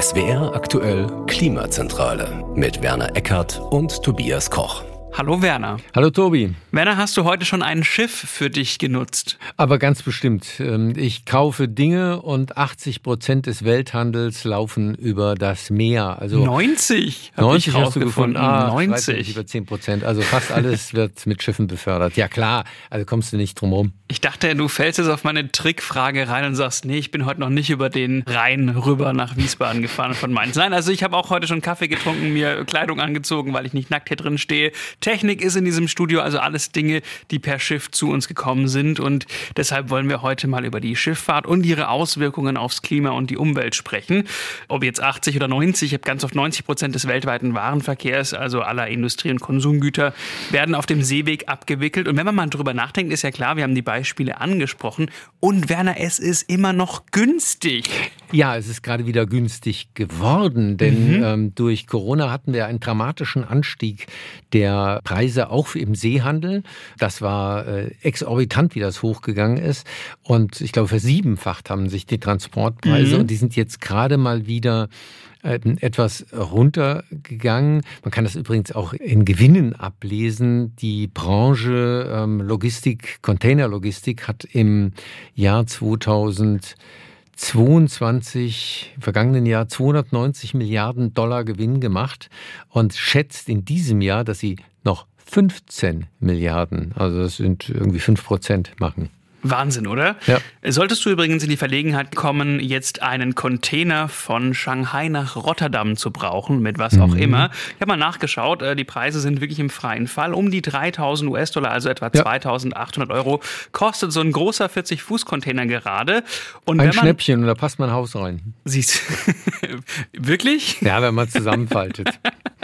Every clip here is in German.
SWR aktuell Klimazentrale mit Werner Eckert und Tobias Koch. Hallo Werner. Hallo Tobi. Werner, hast du heute schon ein Schiff für dich genutzt? Aber ganz bestimmt. Ähm, ich kaufe Dinge und 80 Prozent des Welthandels laufen über das Meer. Also 90? 90 hast du gefunden. Ah, 90. Über 10 Prozent. Also fast alles wird mit Schiffen befördert. Ja klar, also kommst du nicht drum rum. Ich dachte, du fällst jetzt auf meine Trickfrage rein und sagst, nee, ich bin heute noch nicht über den Rhein rüber nach Wiesbaden gefahren von Mainz. Nein, also ich habe auch heute schon Kaffee getrunken, mir Kleidung angezogen, weil ich nicht nackt hier drin stehe. Technik ist in diesem Studio, also alles Dinge, die per Schiff zu uns gekommen sind. Und deshalb wollen wir heute mal über die Schifffahrt und ihre Auswirkungen aufs Klima und die Umwelt sprechen. Ob jetzt 80 oder 90, ich habe ganz oft 90 Prozent des weltweiten Warenverkehrs, also aller Industrie- und Konsumgüter, werden auf dem Seeweg abgewickelt. Und wenn man mal drüber nachdenkt, ist ja klar, wir haben die Beispiele angesprochen. Und Werner, es ist immer noch günstig. Ja, es ist gerade wieder günstig geworden, denn mhm. ähm, durch Corona hatten wir einen dramatischen Anstieg der Preise auch im Seehandel. Das war äh, exorbitant, wie das hochgegangen ist. Und ich glaube, versiebenfacht haben sich die Transportpreise mhm. und die sind jetzt gerade mal wieder äh, etwas runtergegangen. Man kann das übrigens auch in Gewinnen ablesen. Die Branche ähm, Logistik, Containerlogistik hat im Jahr 2000 22, im vergangenen Jahr 290 Milliarden Dollar Gewinn gemacht und schätzt in diesem Jahr, dass sie noch 15 Milliarden, also das sind irgendwie 5 Prozent machen. Wahnsinn, oder? Ja. Solltest du übrigens in die Verlegenheit kommen, jetzt einen Container von Shanghai nach Rotterdam zu brauchen, mit was auch mhm. immer. Ich habe mal nachgeschaut, äh, die Preise sind wirklich im freien Fall. Um die 3000 US-Dollar, also etwa ja. 2800 Euro, kostet so ein großer 40-Fuß-Container gerade. Und ein Schnäppchen, und da passt mein Haus rein. Siehst Wirklich? Ja, wenn man zusammenfaltet.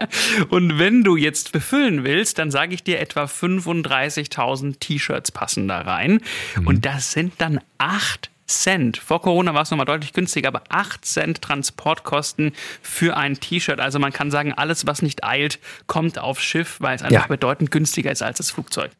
Und wenn du jetzt befüllen willst, dann sage ich dir, etwa 35.000 T-Shirts passen da rein. Mhm. Und das sind dann acht Cent. Vor Corona war es nochmal deutlich günstiger, aber 8 Cent Transportkosten für ein T-Shirt. Also man kann sagen, alles, was nicht eilt, kommt aufs Schiff, weil es einfach ja. bedeutend günstiger ist als das Flugzeug.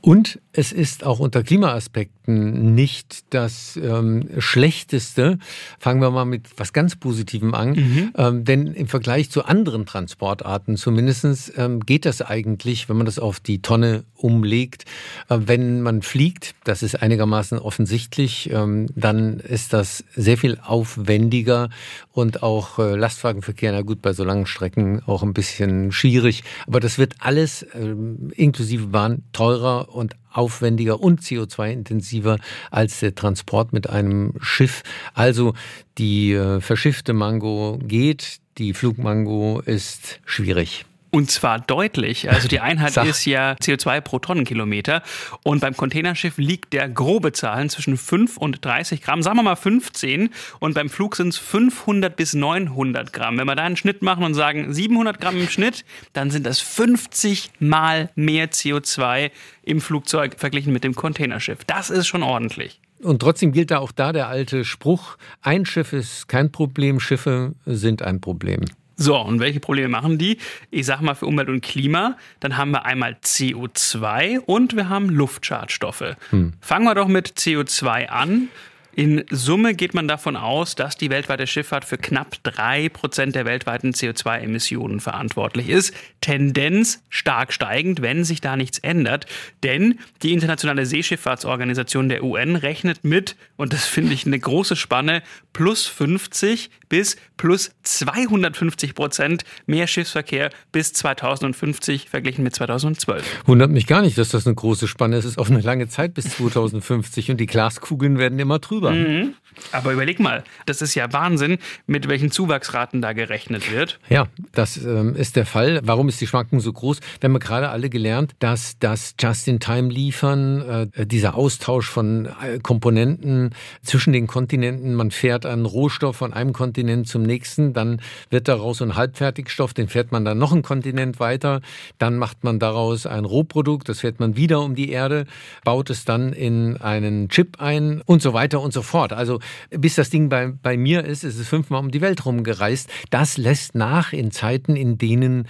Und es ist auch unter Klimaaspekten nicht das ähm, Schlechteste. Fangen wir mal mit was ganz Positivem an. Mhm. Ähm, denn im Vergleich zu anderen Transportarten zumindest ähm, geht das eigentlich, wenn man das auf die Tonne umlegt. Äh, wenn man fliegt, das ist einigermaßen offensichtlich, ähm, dann ist das sehr viel aufwendiger und auch äh, Lastwagenverkehr, na gut, bei so langen Strecken auch ein bisschen schwierig. Aber das wird alles ähm, inklusive Bahn teurer teurer und aufwendiger und CO2-intensiver als der Transport mit einem Schiff. Also die äh, verschiffte Mango geht, die Flugmango ist schwierig. Und zwar deutlich. Also die Einheit ist ja CO2 pro Tonnenkilometer. Und beim Containerschiff liegt der grobe Zahlen zwischen 5 und 30 Gramm. Sagen wir mal 15. Und beim Flug sind es 500 bis 900 Gramm. Wenn wir da einen Schnitt machen und sagen 700 Gramm im Schnitt, dann sind das 50 mal mehr CO2 im Flugzeug verglichen mit dem Containerschiff. Das ist schon ordentlich. Und trotzdem gilt da auch da der alte Spruch, ein Schiff ist kein Problem, Schiffe sind ein Problem. So, und welche Probleme machen die? Ich sage mal für Umwelt und Klima, dann haben wir einmal CO2 und wir haben Luftschadstoffe. Hm. Fangen wir doch mit CO2 an. In Summe geht man davon aus, dass die weltweite Schifffahrt für knapp drei Prozent der weltweiten CO2-Emissionen verantwortlich ist. Tendenz stark steigend, wenn sich da nichts ändert. Denn die Internationale Seeschifffahrtsorganisation der UN rechnet mit, und das finde ich eine große Spanne, plus 50 bis plus 250 Prozent mehr Schiffsverkehr bis 2050 verglichen mit 2012. Wundert mich gar nicht, dass das eine große Spanne ist. Es ist auf eine lange Zeit bis 2050 und die Glaskugeln werden immer drüber drüber. Mhm. Aber überleg mal, das ist ja Wahnsinn, mit welchen Zuwachsraten da gerechnet wird. Ja, das ähm, ist der Fall. Warum ist die Schwankung so groß? Wir haben gerade alle gelernt, dass das Just-in-Time-Liefern, äh, dieser Austausch von äh, Komponenten zwischen den Kontinenten, man fährt einen Rohstoff von einem Kontinent zum nächsten, dann wird daraus ein Halbfertigstoff, den fährt man dann noch einen Kontinent weiter, dann macht man daraus ein Rohprodukt, das fährt man wieder um die Erde, baut es dann in einen Chip ein und so weiter und und so fort. Also bis das Ding bei, bei mir ist, ist es fünfmal um die Welt rumgereist. Das lässt nach in Zeiten, in denen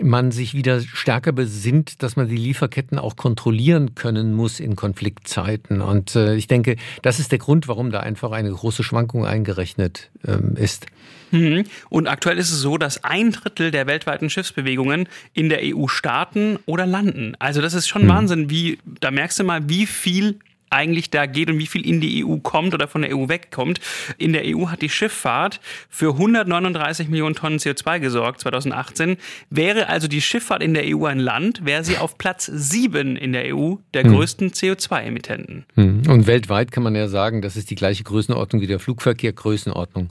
man sich wieder stärker besinnt, dass man die Lieferketten auch kontrollieren können muss in Konfliktzeiten. Und äh, ich denke, das ist der Grund, warum da einfach eine große Schwankung eingerechnet ähm, ist. Mhm. Und aktuell ist es so, dass ein Drittel der weltweiten Schiffsbewegungen in der EU starten oder landen. Also das ist schon hm. Wahnsinn, wie, da merkst du mal, wie viel eigentlich da geht und wie viel in die EU kommt oder von der EU wegkommt. In der EU hat die Schifffahrt für 139 Millionen Tonnen CO2 gesorgt 2018. Wäre also die Schifffahrt in der EU ein Land, wäre sie auf Platz 7 in der EU der hm. größten CO2-Emittenten. Hm. Und weltweit kann man ja sagen, das ist die gleiche Größenordnung wie der Flugverkehr, Größenordnung.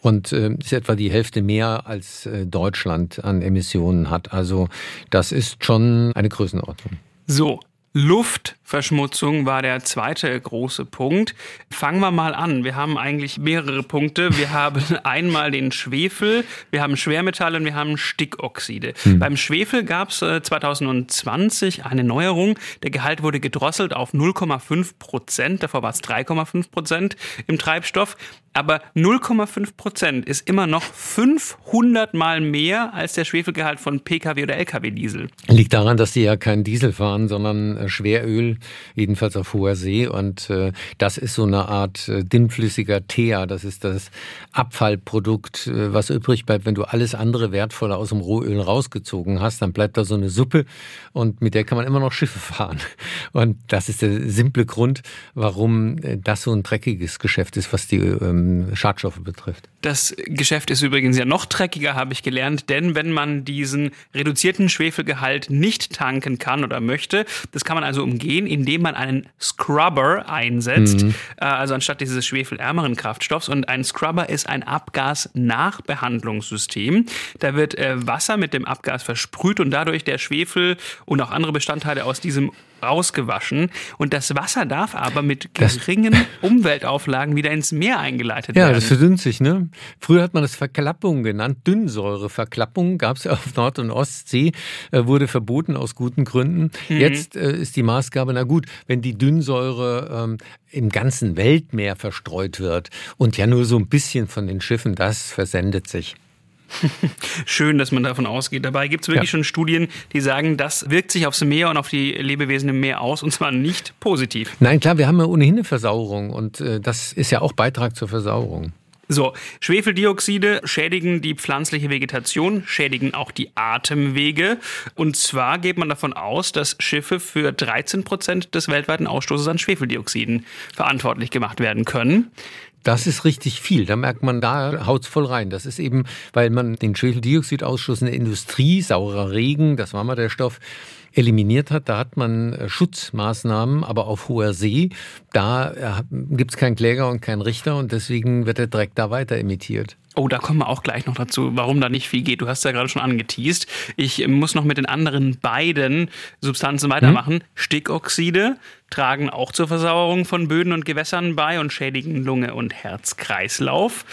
Und äh, ist etwa die Hälfte mehr als äh, Deutschland an Emissionen hat. Also das ist schon eine Größenordnung. So, Luftverschmutzung war der zweite große Punkt. Fangen wir mal an. Wir haben eigentlich mehrere Punkte. Wir haben einmal den Schwefel, wir haben Schwermetalle und wir haben Stickoxide. Hm. Beim Schwefel gab es 2020 eine Neuerung. Der Gehalt wurde gedrosselt auf 0,5 Prozent. Davor war es 3,5 Prozent im Treibstoff. Aber 0,5 Prozent ist immer noch 500 Mal mehr als der Schwefelgehalt von Pkw oder Lkw-Diesel. Liegt daran, dass die ja keinen Diesel fahren, sondern äh, Schweröl, jedenfalls auf hoher See. Und äh, das ist so eine Art äh, dünnflüssiger Teer. Das ist das Abfallprodukt, äh, was übrig bleibt. Wenn du alles andere Wertvolle aus dem Rohöl rausgezogen hast, dann bleibt da so eine Suppe und mit der kann man immer noch Schiffe fahren. Und das ist der simple Grund, warum äh, das so ein dreckiges Geschäft ist, was die ähm, Schadstoffe betrifft. Das Geschäft ist übrigens ja noch dreckiger, habe ich gelernt, denn wenn man diesen reduzierten Schwefelgehalt nicht tanken kann oder möchte, das kann man also umgehen, indem man einen Scrubber einsetzt, mhm. Äh, also anstatt dieses schwefelärmeren Kraftstoffs. Und ein Scrubber ist ein Abgasnachbehandlungssystem. Da wird äh, Wasser mit dem Abgas versprüht und dadurch der Schwefel und auch andere Bestandteile aus diesem rausgewaschen. Und das Wasser darf aber mit geringen das Umweltauflagen wieder ins Meer eingeleitet ja, werden. Ja, das verdünnt sich. Ne? Früher hat man das Verklappung genannt. Dünnsäureverklappung gab es auf Nord- und Ostsee, äh, wurde verboten aus guten Gründen. Mhm. Jetzt äh, ist die Maßgabe, na gut, wenn die Dünnsäure ähm, im ganzen Weltmeer verstreut wird und ja nur so ein bisschen von den Schiffen, das versendet sich. Schön, dass man davon ausgeht. Dabei gibt es wirklich ja. schon Studien, die sagen, das wirkt sich aufs Meer und auf die Lebewesen im Meer aus und zwar nicht positiv. Nein, klar, wir haben ja ohnehin eine Versauerung und äh, das ist ja auch Beitrag zur Versauerung. So, Schwefeldioxide schädigen die pflanzliche Vegetation, schädigen auch die Atemwege. Und zwar geht man davon aus, dass Schiffe für 13 Prozent des weltweiten Ausstoßes an Schwefeldioxiden verantwortlich gemacht werden können. Das ist richtig viel. Da merkt man, da haut's voll rein. Das ist eben, weil man den Schwefeldioxidausstoß in der Industrie, saurer Regen, das war mal der Stoff, eliminiert hat. Da hat man äh, Schutzmaßnahmen, aber auf hoher See, da äh, gibt's keinen Kläger und keinen Richter und deswegen wird der Dreck da weiter emittiert. Oh, da kommen wir auch gleich noch dazu, warum da nicht viel geht. Du hast ja gerade schon angeteased. Ich muss noch mit den anderen beiden Substanzen weitermachen. Hm? Stickoxide tragen auch zur Versauerung von Böden und Gewässern bei und schädigen Lunge und Herzkreislauf.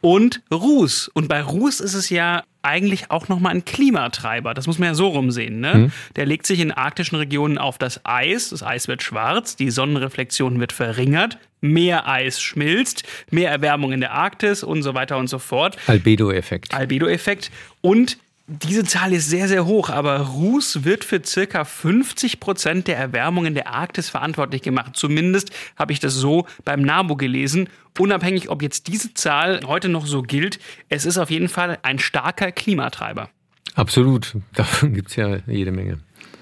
Und Ruß. Und bei Ruß ist es ja eigentlich auch nochmal ein Klimatreiber. Das muss man ja so rumsehen. Ne? Mhm. Der legt sich in arktischen Regionen auf das Eis. Das Eis wird schwarz, die Sonnenreflexion wird verringert, mehr Eis schmilzt, mehr Erwärmung in der Arktis und so weiter und so fort. Albedo-Effekt. Albedo-Effekt. Und diese Zahl ist sehr, sehr hoch, aber Ruß wird für circa 50 Prozent der Erwärmung in der Arktis verantwortlich gemacht. Zumindest habe ich das so beim NABU gelesen. Unabhängig, ob jetzt diese Zahl heute noch so gilt, es ist auf jeden Fall ein starker Klimatreiber. Absolut, davon gibt es ja jede Menge.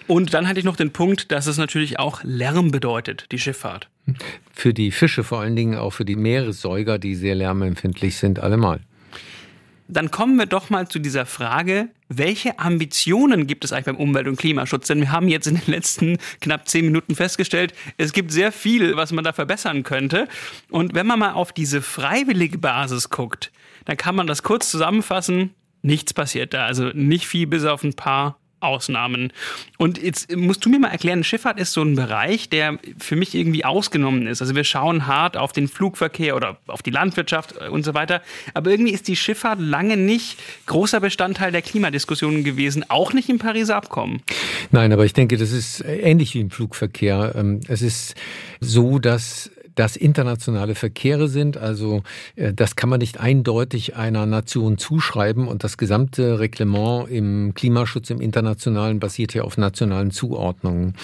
Und dann hatte ich noch den Punkt, dass es natürlich auch Lärm bedeutet, die Schifffahrt. Für die Fische vor allen Dingen, auch für die Meeressäuger, die sehr lärmempfindlich sind, allemal. Dann kommen wir doch mal zu dieser Frage, welche Ambitionen gibt es eigentlich beim Umwelt- und Klimaschutz? Denn wir haben jetzt in den letzten knapp zehn Minuten festgestellt, es gibt sehr viel, was man da verbessern könnte. Und wenn man mal auf diese freiwillige Basis guckt, dann kann man das kurz zusammenfassen. Nichts passiert da. Also nicht viel bis auf ein paar Ausnahmen. Und jetzt musst du mir mal erklären, Schifffahrt ist so ein Bereich, der für mich irgendwie ausgenommen ist. Also wir schauen hart auf den Flugverkehr oder auf die Landwirtschaft und so weiter. Aber irgendwie ist die Schifffahrt lange nicht großer Bestandteil der Klimadiskussionen gewesen, auch nicht im Pariser Abkommen. Nein, aber ich denke, das ist ähnlich wie im Flugverkehr. Ähm, es ist so, dass das internationale Verkehre sind. Also äh, das kann man nicht eindeutig einer Nation zuschreiben und das gesamte Reglement im Klimaschutz im Internationalen basiert ja auf nationalen Zuordnungen.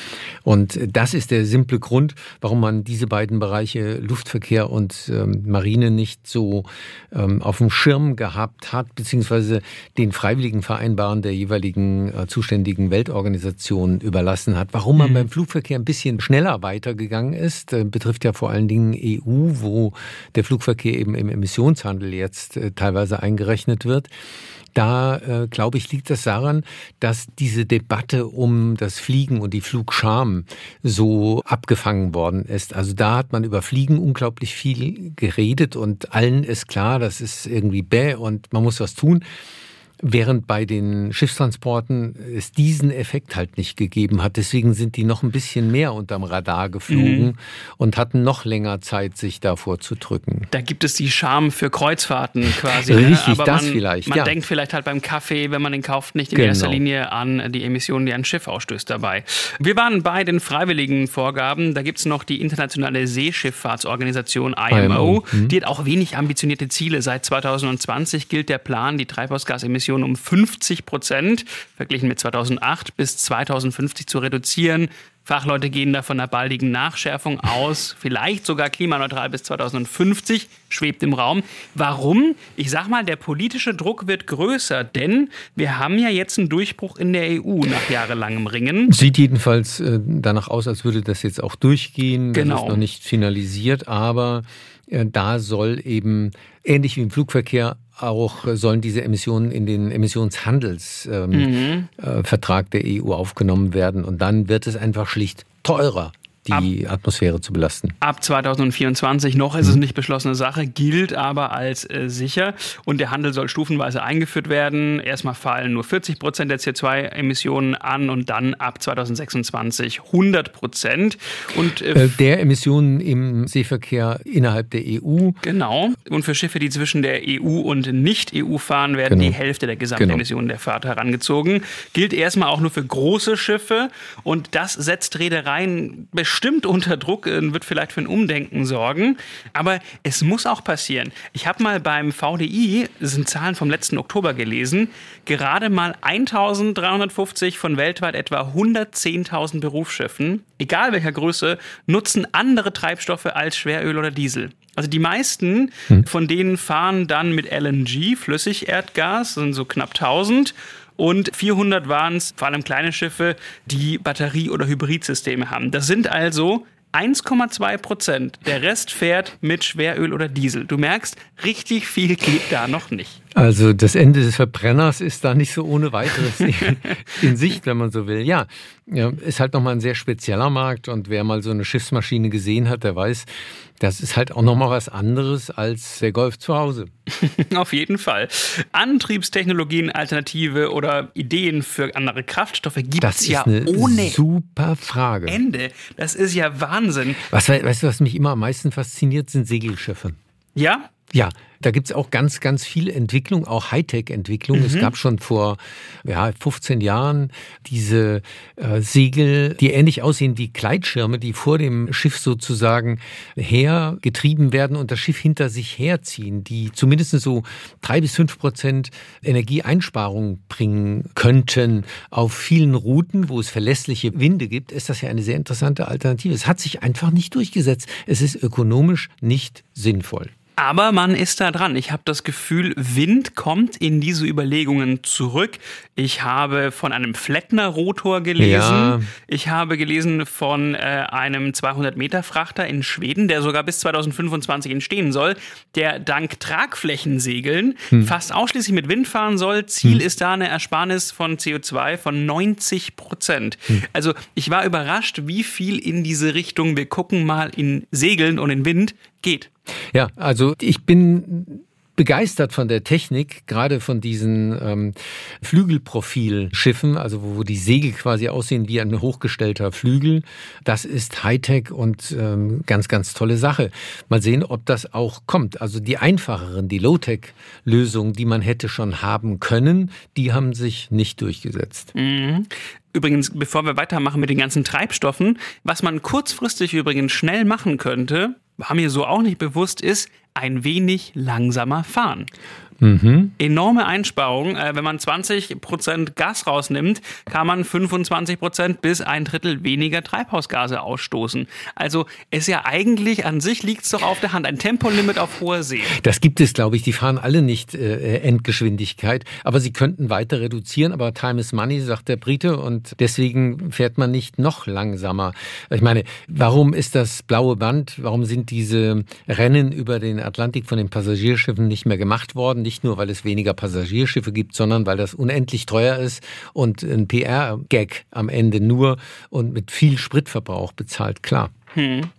Und das ist der simple Grund, warum man diese beiden Bereiche Luftverkehr und ähm, Marine nicht so ähm, auf dem Schirm gehabt hat, beziehungsweise den freiwilligen Vereinbaren der jeweiligen äh, zuständigen Weltorganisation überlassen hat. Warum man mhm. beim Flugverkehr ein bisschen schneller weitergegangen ist, äh, betrifft ja vor allen Dingen EU, wo der Flugverkehr eben im Emissionshandel jetzt äh, teilweise eingerechnet wird. Da, äh, glaube ich, liegt das daran, dass diese Debatte um das Fliegen und die Flugscham so abgefangen worden ist. Also da hat man über Fliegen unglaublich viel geredet und allen ist klar, das ist irgendwie bäh und man muss was tun. Während bei den Schiffstransporten es diesen Effekt halt nicht gegeben hat. Deswegen sind die noch ein bisschen mehr unterm Radar geflogen mhm. und hatten noch länger Zeit, sich davor zu drücken. Da gibt es die Scham für Kreuzfahrten quasi. Ne? Richtig, ne? das man, vielleicht. Man ja. denkt vielleicht halt beim Kaffee, wenn man den kauft, nicht in genau. erster Linie an die Emissionen, die ein Schiff ausstößt dabei. Wir waren bei den freiwilligen Vorgaben. Da gibt es noch die Internationale Seeschifffahrtsorganisation IMO. IMO. Mhm. Die hat auch wenig ambitionierte Ziele. Seit 2020 gilt der Plan, die Treibhausgasemissionen Emissionen um 50 Prozent verglichen mit 2008 bis 2050 zu reduzieren. Fachleute gehen da von einer baldigen Nachschärfung aus, vielleicht sogar klimaneutral bis 2050, schwebt im Raum. Warum? Ich sag mal, der politische Druck wird größer, denn wir haben ja jetzt einen Durchbruch in der EU nach jahrelangem Ringen. Sieht jedenfalls äh, danach aus, als würde das jetzt auch durchgehen. Genau. Das ist noch nicht finalisiert, aber äh, da soll eben ähnlich wie im Flugverkehr auch sollen diese Emissionen in den Emissionshandelsvertrag ähm, mhm. äh, der EU aufgenommen werden. Und dann wird es einfach schlicht teurer die ab, Atmosphäre zu belasten. Ab 2024 noch ist es mhm. nicht beschlossene Sache, gilt aber als äh, sicher und der Handel soll stufenweise eingeführt werden. Erstmal fallen nur 40 Prozent der CO2-Emissionen an und dann ab 2026 100 Prozent. Und äh, äh, der Emissionen im Seeverkehr innerhalb der EU. Genau. Und für Schiffe, die zwischen der EU und Nicht-EU fahren, werden genau. die Hälfte der Gesamtemissionen genau. der Fahrt herangezogen. Gilt erstmal auch nur für große Schiffe und das setzt Reedereien bestimmt unter Druck, äh, wird vielleicht für ein Umdenken sorgen. Aber es muss auch passieren. Ich habe mal beim VDI, das sind Zahlen vom letzten Oktober gelesen, gerade mal 1350 von weltweit etwa 110.000 Berufsschiffen, egal welcher Größe, nutzen andere Treibstoffe als Schweröl oder Diesel. Also die meisten hm. von denen fahren dann mit LNG, Flüssigerdgas, sind so knapp 1000 und 400 waren es, vor allem kleine Schiffe, die Batterie- oder Hybridsysteme haben. Das sind also 1,2 Prozent. Der Rest fährt mit Schweröl oder Diesel. Du merkst, richtig viel geht da noch nicht. Also das Ende des Verbrenners ist da nicht so ohne weiteres in, in Sicht, wenn man so will. Ja, ist halt nochmal ein sehr spezieller Markt und wer mal so eine Schiffsmaschine gesehen hat, der weiß, das ist halt auch nochmal was anderes als der Golf zu Hause. Auf jeden Fall. Antriebstechnologien, Alternative oder Ideen für andere Kraftstoffe gibt es ja ohne super Frage. Ende. Das ist ja Wahnsinn. Was, weißt du, was mich immer am meisten fasziniert, sind Segelschiffe. Ja? Ja, da gibt's auch ganz, ganz viel Entwicklung, auch Hightech-Entwicklung. Mhm. Es gab schon vor ja, 15 Jahren diese äh, Segel, die ähnlich aussehen wie Gleitschirme, die vor dem Schiff sozusagen hergetrieben werden und das Schiff hinter sich herziehen, die zumindest so drei bis fünf Prozent Energieeinsparung bringen könnten. Auf vielen Routen, wo es verlässliche Winde gibt, ist das ja eine sehr interessante Alternative. Es hat sich einfach nicht durchgesetzt. Es ist ökonomisch nicht sinnvoll. Aber man ist da dran. Ich habe das Gefühl, Wind kommt in diese Überlegungen zurück. Ich habe von einem Flettner-Rotor gelesen. Ja. Ich habe gelesen von äh, einem 200-Meter-Frachter in Schweden, der sogar bis 2025 entstehen soll, der dank Tragflächensegeln hm. fast ausschließlich mit Wind fahren soll. Ziel hm. ist da eine Ersparnis von CO2 von 90 Prozent. Hm. Also ich war überrascht, wie viel in diese Richtung, wir gucken mal in Segeln und in Wind, geht. Ja, also ich bin begeistert von der Technik, gerade von diesen ähm, Flügelprofilschiffen, also wo, wo die Segel quasi aussehen wie ein hochgestellter Flügel. Das ist Hightech und ähm, ganz, ganz tolle Sache. Mal sehen, ob das auch kommt. Also die einfacheren, die Low-Tech-Lösungen, die man hätte schon haben können, die haben sich nicht durchgesetzt. Mhm. Übrigens, bevor wir weitermachen mit den ganzen Treibstoffen, was man kurzfristig übrigens schnell machen könnte, war mir so auch nicht bewusst, ist ein wenig langsamer fahren. Mhm. Enorme Einsparung. Äh, wenn man 20% Gas rausnimmt, kann man 25% bis ein Drittel weniger Treibhausgase ausstoßen. Also ist ja eigentlich an sich liegt es doch auf der Hand. Ein Tempolimit auf hoher See. Das gibt es, glaube ich. Die fahren alle nicht äh, Endgeschwindigkeit, aber sie könnten weiter reduzieren. Aber Time is Money, sagt der Brite, und deswegen fährt man nicht noch langsamer. Ich meine, warum ist das blaue Band? Warum sind diese Rennen über den Atlantik von den Passagierschiffen nicht mehr gemacht worden? Nicht nur, weil es weniger Passagierschiffe gibt, sondern weil das unendlich teuer ist und ein PR-Gag am Ende nur und mit viel Spritverbrauch bezahlt, klar. Hm.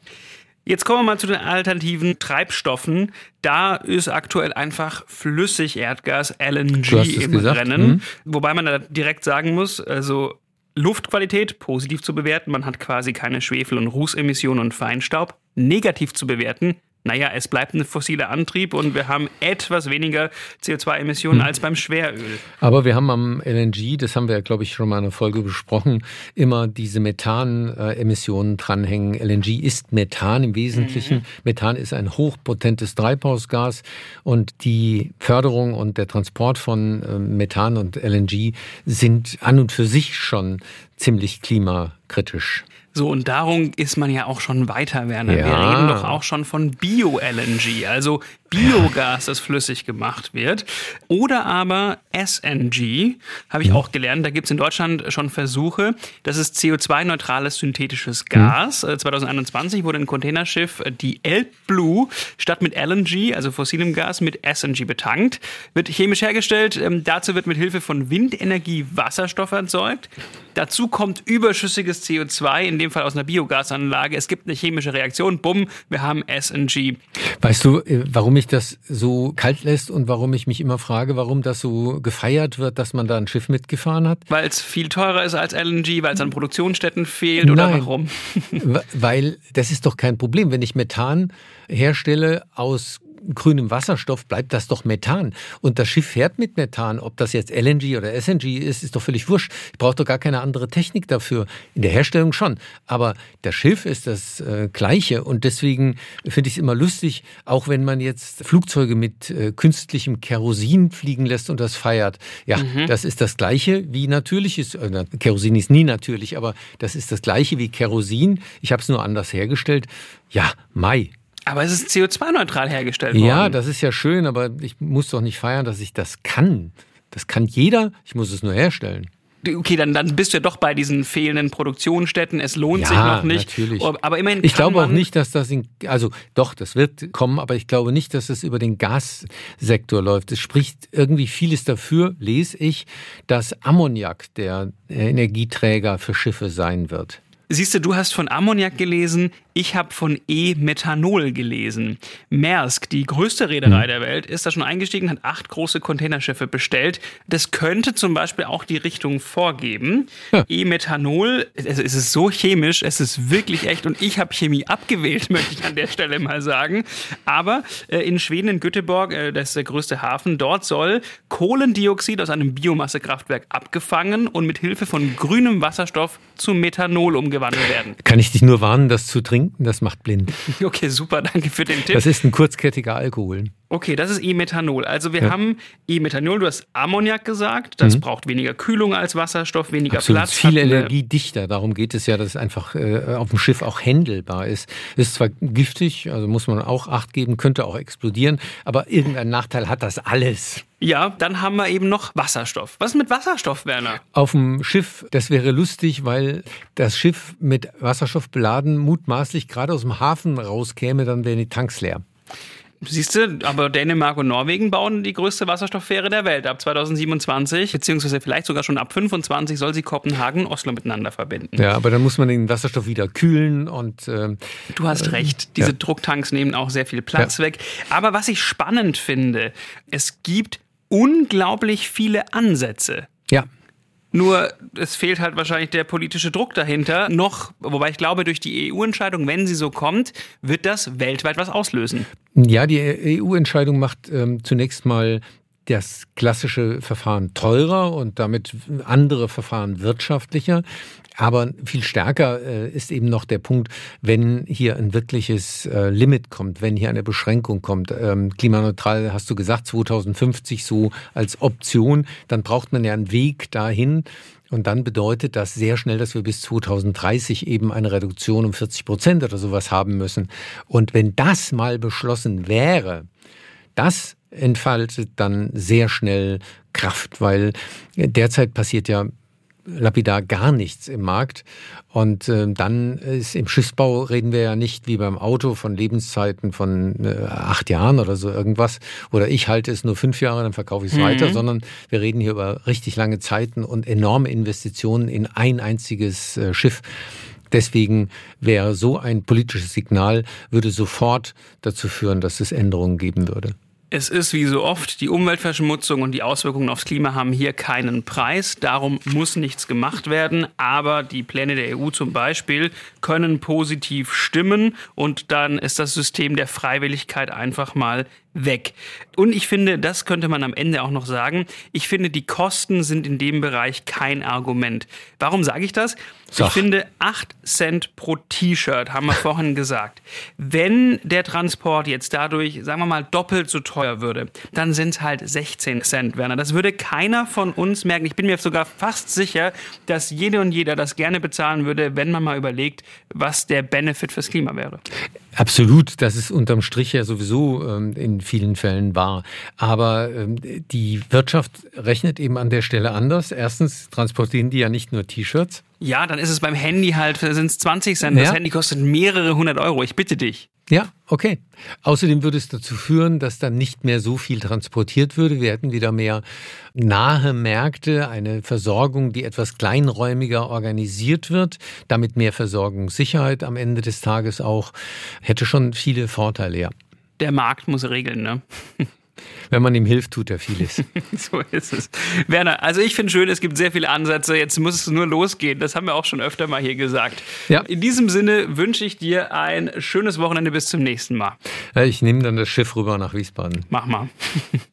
Jetzt kommen wir mal zu den alternativen Treibstoffen. Da ist aktuell einfach Flüssigerdgas LNG im gesagt. Rennen. Mhm. Wobei man da direkt sagen muss, also Luftqualität positiv zu bewerten, man hat quasi keine Schwefel- und Rußemissionen und Feinstaub. Negativ zu bewerten, naja, es bleibt ein fossiler Antrieb und wir haben etwas weniger CO2-Emissionen hm. als beim Schweröl. Aber wir haben am LNG, das haben wir ja, glaube ich, schon mal in einer Folge besprochen, immer diese Methan-Emissionen dranhängen. LNG ist Methan im Wesentlichen. Mhm. Methan ist ein hochpotentes Treibhausgas und die Förderung und der Transport von äh, Methan und LNG sind an und für sich schon ziemlich klimakritisch. So, und darum ist man ja auch schon weiter, Werner. Ja. Wir reden doch auch schon von Bio-LNG, also Biogas, das flüssig gemacht wird. Oder aber SNG, habe ich auch gelernt. Da gibt es in Deutschland schon Versuche. Das ist CO2-neutrales synthetisches Gas. 2021 mhm. wurde ein Containerschiff, die Elbblue, statt mit LNG, also fossilem Gas, mit SNG betankt. Wird chemisch hergestellt. Ähm, dazu wird mit Hilfe von Windenergie Wasserstoff erzeugt. Dazu kommt überschüssiges CO2, in dem Fall aus einer Biogasanlage. Es gibt eine chemische Reaktion. Bumm, wir haben SNG. Weißt du, äh, warum ich mich das so kalt lässt und warum ich mich immer frage, warum das so gefeiert wird, dass man da ein Schiff mitgefahren hat? Weil es viel teurer ist als LNG, weil es an Produktionsstätten fehlt oder Nein, warum? weil das ist doch kein Problem, wenn ich Methan herstelle aus grünem Wasserstoff bleibt das doch Methan. Und das Schiff fährt mit Methan. Ob das jetzt LNG oder SNG ist, ist doch völlig wurscht. Ich brauche doch gar keine andere Technik dafür. In der Herstellung schon. Aber das Schiff ist das äh, Gleiche. Und deswegen finde ich es immer lustig, auch wenn man jetzt Flugzeuge mit äh, künstlichem Kerosin fliegen lässt und das feiert. Ja, mhm. das ist das Gleiche wie natürliches. Äh, Kerosin ist nie natürlich, aber das ist das Gleiche wie Kerosin. Ich habe es nur anders hergestellt. Ja, Mai. Aber es ist CO2-neutral hergestellt worden. Ja, das ist ja schön, aber ich muss doch nicht feiern, dass ich das kann. Das kann jeder, ich muss es nur herstellen. Okay, dann, dann bist du ja doch bei diesen fehlenden Produktionsstätten. Es lohnt ja, sich noch nicht. Natürlich. Aber immerhin. Ich glaube auch nicht, dass das in, also doch, das wird kommen, aber ich glaube nicht, dass es über den Gassektor läuft. Es spricht irgendwie vieles dafür, lese ich, dass Ammoniak der Energieträger für Schiffe sein wird. Siehst du, du hast von Ammoniak gelesen, ich habe von E-Methanol gelesen. Maersk, die größte Reederei mhm. der Welt, ist da schon eingestiegen, hat acht große Containerschiffe bestellt. Das könnte zum Beispiel auch die Richtung vorgeben. Ja. E-Methanol, es ist so chemisch, es ist wirklich echt und ich habe Chemie abgewählt, möchte ich an der Stelle mal sagen. Aber äh, in Schweden, in Göteborg, äh, das ist der größte Hafen, dort soll Kohlendioxid aus einem Biomassekraftwerk abgefangen und mit Hilfe von grünem Wasserstoff zu Methanol umgewandelt werden. Kann ich dich nur warnen, das zu trinken? trinken, das macht blind. Okay, super, danke für den Tipp. Das ist ein kurzkettiger Alkohol. Okay, das ist E-Methanol. Also wir ja. haben E-Methanol, du hast Ammoniak gesagt, das mhm. braucht weniger Kühlung als Wasserstoff, weniger Absolut. Platz. Viel energiedichter, darum geht es ja, dass es einfach äh, auf dem Schiff auch händelbar ist. Ist zwar giftig, also muss man auch Acht geben, könnte auch explodieren, aber irgendein Nachteil hat das alles. Ja, dann haben wir eben noch Wasserstoff. Was ist mit Wasserstoff, Werner? Auf dem Schiff, das wäre lustig, weil das Schiff mit Wasserstoff beladen mutmaßlich gerade aus dem Hafen rauskäme, dann wären die Tanks leer. Siehst du, aber Dänemark und Norwegen bauen die größte Wasserstofffähre der Welt. Ab 2027, beziehungsweise vielleicht sogar schon ab 25 soll sie Kopenhagen und Oslo miteinander verbinden. Ja, aber dann muss man den Wasserstoff wieder kühlen und. Äh, du hast äh, recht. Diese ja. Drucktanks nehmen auch sehr viel Platz ja. weg. Aber was ich spannend finde, es gibt unglaublich viele Ansätze. Ja. Nur es fehlt halt wahrscheinlich der politische Druck dahinter. Noch, wobei ich glaube, durch die EU-Entscheidung, wenn sie so kommt, wird das weltweit was auslösen. Ja, die EU-Entscheidung macht ähm, zunächst mal das klassische Verfahren teurer und damit andere Verfahren wirtschaftlicher. Aber viel stärker äh, ist eben noch der Punkt, wenn hier ein wirkliches äh, Limit kommt, wenn hier eine Beschränkung kommt. Ähm, klimaneutral hast du gesagt, 2050 so als Option, dann braucht man ja einen Weg dahin. Und dann bedeutet das sehr schnell, dass wir bis 2030 eben eine Reduktion um 40 Prozent oder sowas haben müssen. Und wenn das mal beschlossen wäre, das entfaltet dann sehr schnell Kraft, weil derzeit passiert ja lapidar gar nichts im Markt. Und äh, dann ist im Schiffsbau reden wir ja nicht wie beim Auto von Lebenszeiten von äh, acht Jahren oder so irgendwas. Oder ich halte es nur fünf Jahre, dann verkaufe ich es mhm. weiter, sondern wir reden hier über richtig lange Zeiten und enorme Investitionen in ein einziges äh, Schiff. Deswegen wäre so ein politisches Signal, würde sofort dazu führen, dass es Änderungen geben würde. Es ist wie so oft, die Umweltverschmutzung und die Auswirkungen aufs Klima haben hier keinen Preis. Darum muss nichts gemacht werden. Aber die Pläne der EU zum Beispiel können positiv stimmen und dann ist das System der Freiwilligkeit einfach mal weg. Und ich finde, das könnte man am Ende auch noch sagen, ich finde, die Kosten sind in dem Bereich kein Argument. Warum sage ich das? Sag. Ich finde, 8 Cent pro T-Shirt, haben wir vorhin gesagt. Wenn der Transport jetzt dadurch, sagen wir mal, doppelt so teuer würde, dann sind es halt 16 Cent, Werner. Das würde keiner von uns merken. Ich bin mir sogar fast sicher, dass jede und jeder das gerne bezahlen würde, wenn man mal überlegt, was der Benefit fürs Klima wäre. Absolut, das ist unterm Strich ja sowieso ähm, in vielen Fällen wahr. Aber ähm, die Wirtschaft rechnet eben an der Stelle anders. Erstens transportieren die ja nicht nur T-Shirts. Ja, dann ist es beim Handy halt, sind es 20 Cent. Ja. Das Handy kostet mehrere hundert Euro. Ich bitte dich. Ja, okay. Außerdem würde es dazu führen, dass dann nicht mehr so viel transportiert würde. Wir hätten wieder mehr nahe Märkte, eine Versorgung, die etwas kleinräumiger organisiert wird, damit mehr Versorgungssicherheit am Ende des Tages auch, hätte schon viele Vorteile, ja. Der Markt muss regeln, ne? Wenn man ihm hilft, tut er vieles. so ist es. Werner, also ich finde schön, es gibt sehr viele Ansätze. Jetzt muss es nur losgehen. Das haben wir auch schon öfter mal hier gesagt. Ja. In diesem Sinne wünsche ich dir ein schönes Wochenende. Bis zum nächsten Mal. Ich nehme dann das Schiff rüber nach Wiesbaden. Mach mal.